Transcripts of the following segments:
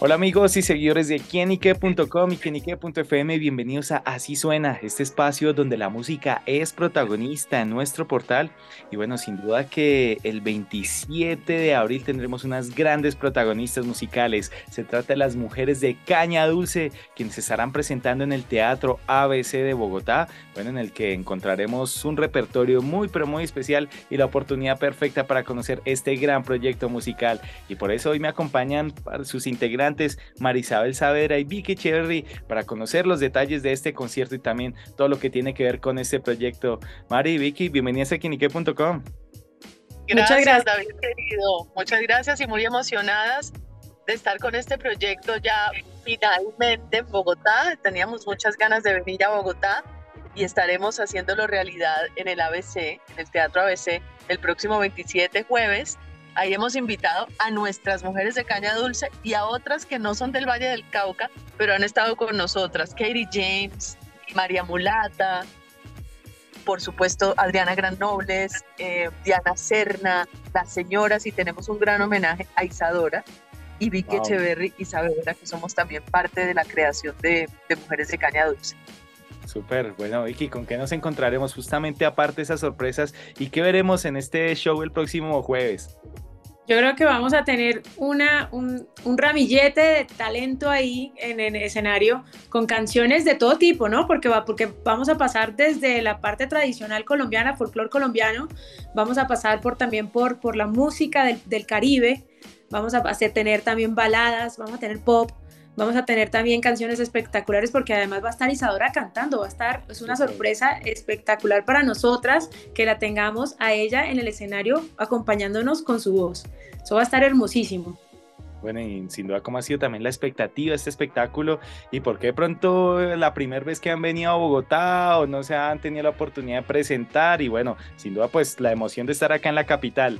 Hola amigos y seguidores de quienique.com y quienique.fm, bienvenidos a Así Suena, este espacio donde la música es protagonista en nuestro portal. Y bueno, sin duda que el 27 de abril tendremos unas grandes protagonistas musicales. Se trata de las mujeres de Caña Dulce, quienes se estarán presentando en el Teatro ABC de Bogotá, bueno, en el que encontraremos un repertorio muy pero muy especial y la oportunidad perfecta para conocer este gran proyecto musical. Y por eso hoy me acompañan sus integrantes Marisabel Saavedra y Vicky Cherry para conocer los detalles de este concierto y también todo lo que tiene que ver con este proyecto. Mari y Vicky, bienvenidas a Quinique.com. Muchas gracias, David querido. Muchas gracias y muy emocionadas de estar con este proyecto ya finalmente en Bogotá. Teníamos muchas ganas de venir a Bogotá y estaremos haciéndolo realidad en el ABC, en el Teatro ABC, el próximo 27 jueves Ahí hemos invitado a nuestras mujeres de Caña Dulce y a otras que no son del Valle del Cauca, pero han estado con nosotras. Katie James, María Mulata, por supuesto Adriana Granobles, eh, Diana Serna, las señoras y tenemos un gran homenaje a Isadora y Vicky Echeverry y Saavedra, que somos también parte de la creación de, de Mujeres de Caña Dulce. Súper, bueno Vicky, ¿con qué nos encontraremos justamente aparte de esas sorpresas y qué veremos en este show el próximo jueves? Yo creo que vamos a tener una, un, ramillete de talento ahí en el escenario con canciones de todo tipo, ¿no? Porque, va, porque vamos a pasar desde la parte tradicional colombiana, folclore colombiano, vamos a pasar por, también por, por la música del, Caribe, vamos a tener también baladas, vamos a tener pop, Vamos a tener también canciones espectaculares porque además va a estar Isadora cantando, va a estar, es una sorpresa espectacular para nosotras que la tengamos a ella en el escenario acompañándonos con su voz. Eso va a estar hermosísimo. Bueno, y sin duda, ¿cómo ha sido también la expectativa de este espectáculo? ¿Y por qué pronto la primera vez que han venido a Bogotá o no se han tenido la oportunidad de presentar? Y bueno, sin duda, pues la emoción de estar acá en la capital.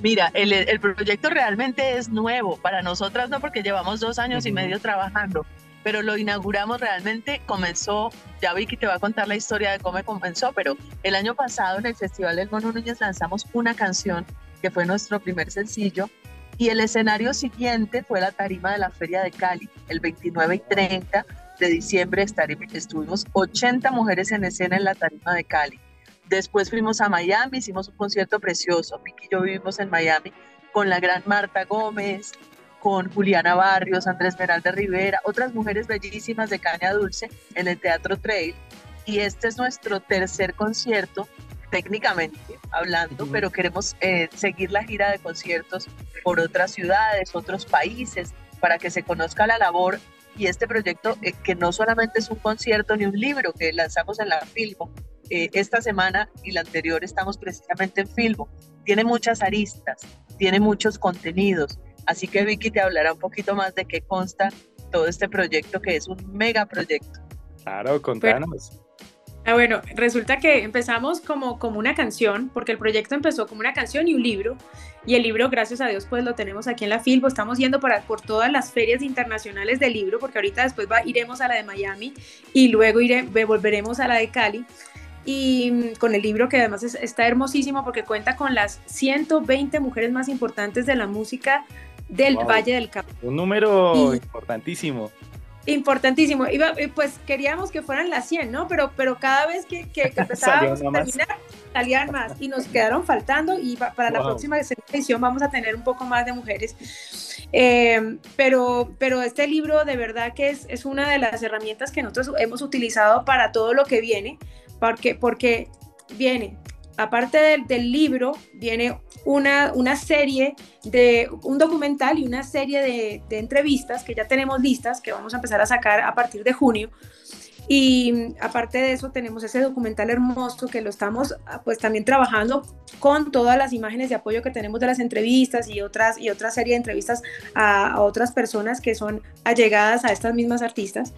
Mira, el, proyecto realmente es nuevo para nosotras, no porque llevamos dos años y medio trabajando, pero lo inauguramos realmente, comenzó, ya Vicky te va a contar la historia de cómo comenzó, pero el año pasado en el Festival del Mono Núñez lanzamos una canción que fue nuestro primer sencillo y el escenario siguiente fue la tarima de la Feria de Cali, el 29 y 30 de diciembre estuvimos 80 mujeres en escena en la tarima de Cali. Después fuimos a Miami, hicimos un concierto precioso. Vicky y yo vivimos en Miami con la gran Marta Gómez, con Juliana Barrios, Andrés Meralda Rivera, otras mujeres bellísimas de Caña Dulce en el Teatro Trail. Y este es nuestro tercer concierto, técnicamente hablando, pero queremos eh, seguir la gira de conciertos por otras ciudades, otros países, para que se conozca la labor y este proyecto eh, que no solamente es un concierto ni un libro que lanzamos en la Filmo, eh, esta semana y la anterior estamos precisamente en Filmo. Tiene muchas aristas, tiene muchos contenidos, así que Vicky te hablará un poquito más de qué consta todo este proyecto que es un mega proyecto. Claro, contanos. Ah, bueno, resulta que empezamos como, como una canción, porque el proyecto empezó como una canción y un libro, y el libro, gracias a Dios, pues lo tenemos aquí en la Filbo, estamos yendo para, por todas las ferias internacionales del libro, porque ahorita después va, iremos a la de Miami y luego iré, volveremos a la de Cali, y mm, con el libro que además está hermosísimo porque cuenta con las 120 mujeres más importantes de la música del Valle del Cauca. Un número importantísimo. Importantísimo. Iba, eh, pues queríamos que fueran las 100, ¿no? Pero, pero cada vez que, que, empezábamos a terminar, salían más y nos quedaron faltando y para la próxima edición vamos a tener un poco más de mujeres. Eh, pero, pero este libro de verdad que es, es una de las herramientas que nosotros hemos utilizado para todo lo que viene porque, porque viene, aparte del, libro, viene una, una, serie de un documental y una serie de, entrevistas que ya tenemos listas, que vamos a empezar a sacar a partir de junio. Y aparte de eso tenemos ese documental hermoso que lo estamos pues también trabajando con todas las imágenes de apoyo que tenemos de las entrevistas y otras y otra serie de entrevistas a, a otras personas que son allegadas a estas mismas artistas.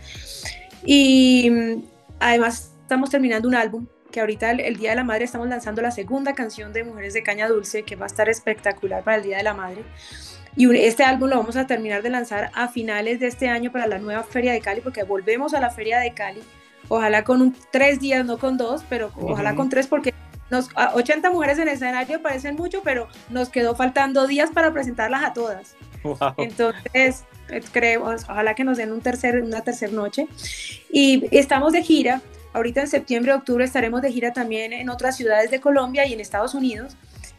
Y además estamos terminando un álbum que ahorita el, Día de la Madre estamos lanzando la segunda canción de Mujeres de Caña Dulce, que va a estar espectacular para el Día de la Madre. Y este álbum lo vamos a terminar de lanzar a finales de este año para la nueva Feria de Cali, porque volvemos a la Feria de Cali. Ojalá con un, tres días, no con dos, pero ojalá con tres, porque nos, 80 mujeres en el escenario parecen mucho, pero nos quedó faltando días para presentarlas a todas. Entonces, eh, creo, ojalá que nos den un tercer, una tercera noche. Y estamos de gira. Ahorita en septiembre, octubre estaremos de gira también en otras ciudades de Colombia y en Estados Unidos,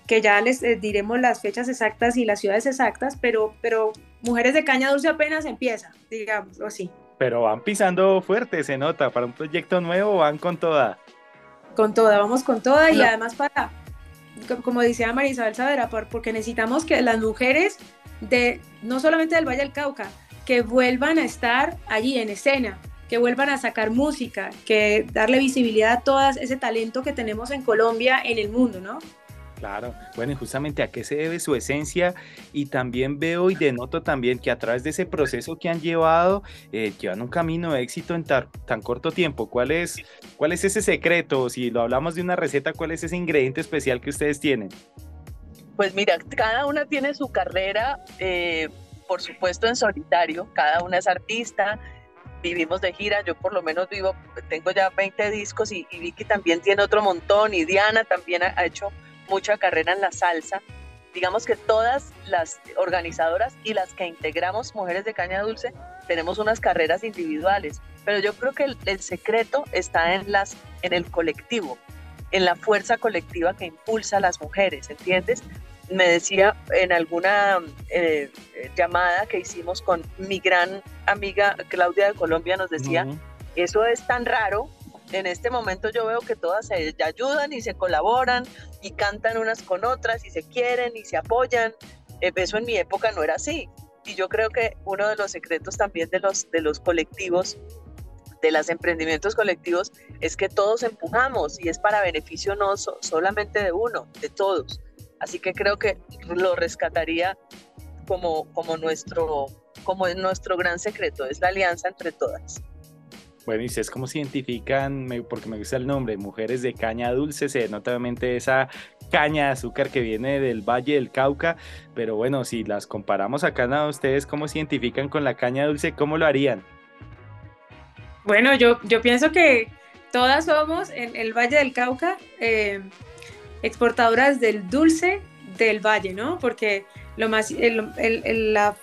que ya les eh, diremos las fechas exactas y las ciudades exactas, pero, pero Mujeres de Caña Dulce apenas empieza, digamos así. Pero van pisando fuerte, se nota, para un proyecto nuevo van con toda. Con toda, vamos con toda y además para, como decía María Isabel Savera, porque necesitamos que las mujeres de, no solamente del Valle del Cauca, que vuelvan a estar allí en escena, que vuelvan a sacar música, que darle visibilidad a todo ese talento que tenemos en Colombia, en el mundo, ¿no? Claro, bueno, y justamente a qué se debe su esencia y también veo y denoto también que a través de ese proceso que han llevado, eh, llevan un camino de éxito en tan corto tiempo. ¿Cuál es, ¿Cuál es ese secreto? Si lo hablamos de una receta, ¿cuál es ese ingrediente especial que ustedes tienen? Pues mira, cada una tiene su carrera, eh, por supuesto en solitario, cada una es artista, vivimos de gira, yo por lo menos vivo, tengo ya 20 discos y, Vicky también tiene otro montón y Diana también ha hecho mucha carrera en la salsa. Digamos que todas las organizadoras y las que integramos Mujeres de Caña Dulce tenemos unas carreras individuales, pero yo creo que el, secreto está en, las, en el colectivo, en la fuerza colectiva que impulsa a las mujeres, ¿entiendes? Me decía en alguna eh, llamada que hicimos con mi gran amiga Claudia de Colombia, nos decía, eso es tan raro en este momento yo veo que todas se ayudan y se colaboran y cantan unas con otras y se quieren y se apoyan. Eh, eso en mi época no era así. Y yo creo que uno de los secretos también de los, de los colectivos, de los emprendimientos colectivos, es que todos empujamos y es para beneficio no solamente de uno, de todos. Así que creo que lo rescataría como, como, nuestro, como nuestro gran secreto, es la alianza entre todas. Bueno, ¿y ustedes cómo se identifican? Porque me gusta el nombre, mujeres de caña dulce, se nota obviamente esa caña de azúcar que viene del Valle del Cauca, pero bueno, si las comparamos acá, ¿no? ¿ustedes cómo se identifican con la caña dulce? ¿Cómo lo harían? Bueno, yo, yo pienso que todas somos en el Valle del Cauca eh, exportadoras del dulce del valle, ¿no? Porque lo más, la,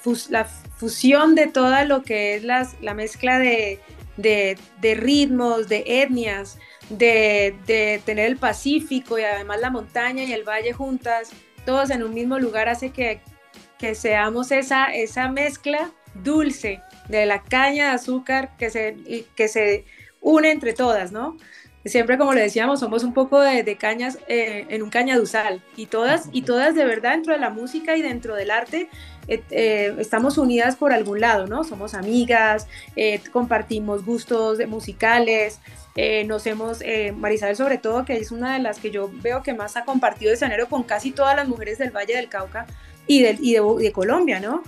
fusión de todo lo que es las, la mezcla de de, ritmos, de etnias, de, tener el Pacífico y además la montaña y el valle juntas, todos en un mismo lugar, hace que, seamos esa, esa mezcla dulce de la caña de azúcar que se, que se une entre todas, ¿no? Siempre, como le decíamos, somos un poco de, cañas eh, en un cañaduzal y todas, y todas de verdad dentro de la música y dentro del arte eh, eh, estamos unidas por algún lado, ¿no? Somos amigas, eh, compartimos gustos musicales, nos hemos, Marisabel sobre todo, que es una de las que yo veo que más ha compartido escenario con casi todas las mujeres del Valle del Cauca y, del, y de, Colombia, ¿no?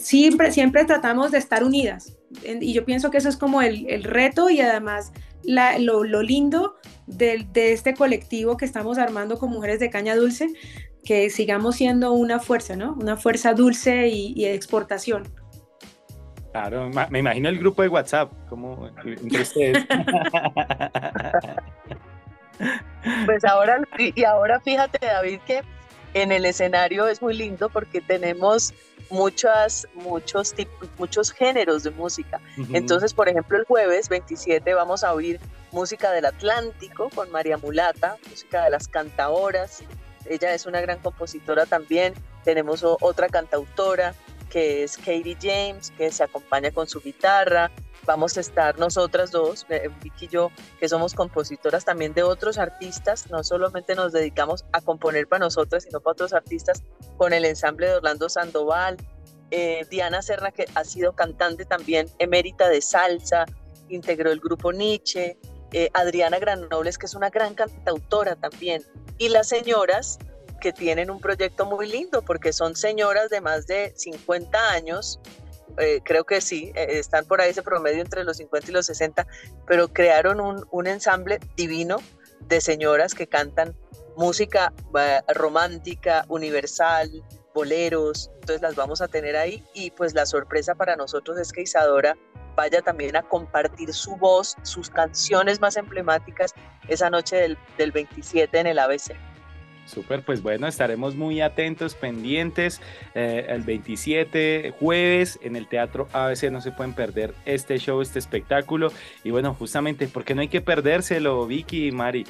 siempre, siempre tratamos de estar unidas y yo pienso que eso es como el, reto y además lo, lindo de, de, este colectivo que estamos armando con Mujeres de Caña Dulce, que sigamos siendo una fuerza, ¿no? Una fuerza dulce y, de exportación. Claro, me imagino el grupo de WhatsApp, como entre ustedes. pues ahora, y ahora fíjate, David, que en el escenario es muy lindo porque tenemos muchas, muchos, tipos, muchos géneros de música. Entonces, por ejemplo, el jueves 27 vamos a oír música del Atlántico con María Mulata, música de las cantaoras, ella es una gran compositora también. Tenemos otra cantautora que es Katie James, que se acompaña con su guitarra. Vamos a estar nosotras dos, eh, Vicky y yo, que somos compositoras también de otros artistas. No solamente nos dedicamos a componer para nosotras, sino para otros artistas, con el ensamble de Orlando Sandoval. Eh, Diana Serna, que ha sido cantante también emérita de salsa, integró el grupo Nietzsche. Eh, Adriana Granobles, que es una gran cantautora también, y las señoras que tienen un proyecto muy lindo porque son señoras de más de 50 años eh, creo que sí, eh, están por ahí ese promedio entre los 50 y los 60, pero crearon un, un ensamble divino de señoras que cantan música romántica, universal, boleros, entonces las vamos a tener ahí y pues la sorpresa para nosotros es que Isadora vaya también a compartir su voz, sus canciones más emblemáticas esa noche del, del 27 en el ABC. Súper, pues bueno, estaremos muy atentos, pendientes. Eh, el 27 jueves en el Teatro ABC no se pueden perder este show, este espectáculo. Y bueno, justamente, porque no hay que perdérselo, Vicky y Mari?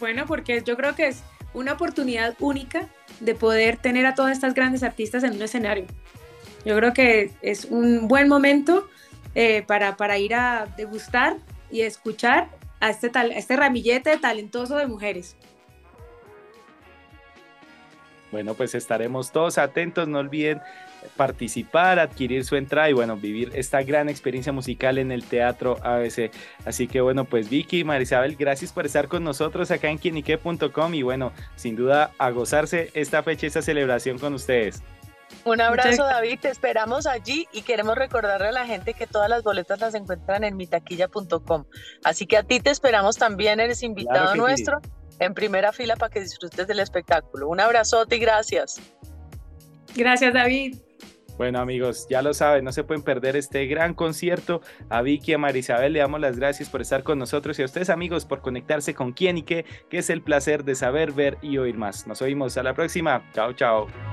Bueno, porque yo creo que es una oportunidad única de poder tener a todas estas grandes artistas en un escenario. Yo creo que es un buen momento eh, para, para ir a degustar y escuchar a este, tal, a este ramillete talentoso de mujeres. Bueno, pues estaremos todos atentos, no olviden participar, adquirir su entrada y bueno, vivir esta gran experiencia musical en el Teatro ABC. Así que bueno, pues Vicky, Marisabel, gracias por estar con nosotros acá en quienique.com y bueno, sin duda a gozarse esta fecha, esta celebración con ustedes. Un abrazo David, te esperamos allí y queremos recordarle a la gente que todas las boletas las encuentran en mitaquilla.com. Así que a ti te esperamos también, eres invitado nuestro en primera fila para que disfrutes del espectáculo. Un abrazote y gracias. Gracias, David. Bueno amigos, ya lo saben, no se pueden perder este gran concierto. A Vicky y a Marisabel le damos las gracias por estar con nosotros y a ustedes amigos por conectarse con quién y qué, que es el placer de saber, ver y oír más. Nos oímos a la próxima. Chao, chao.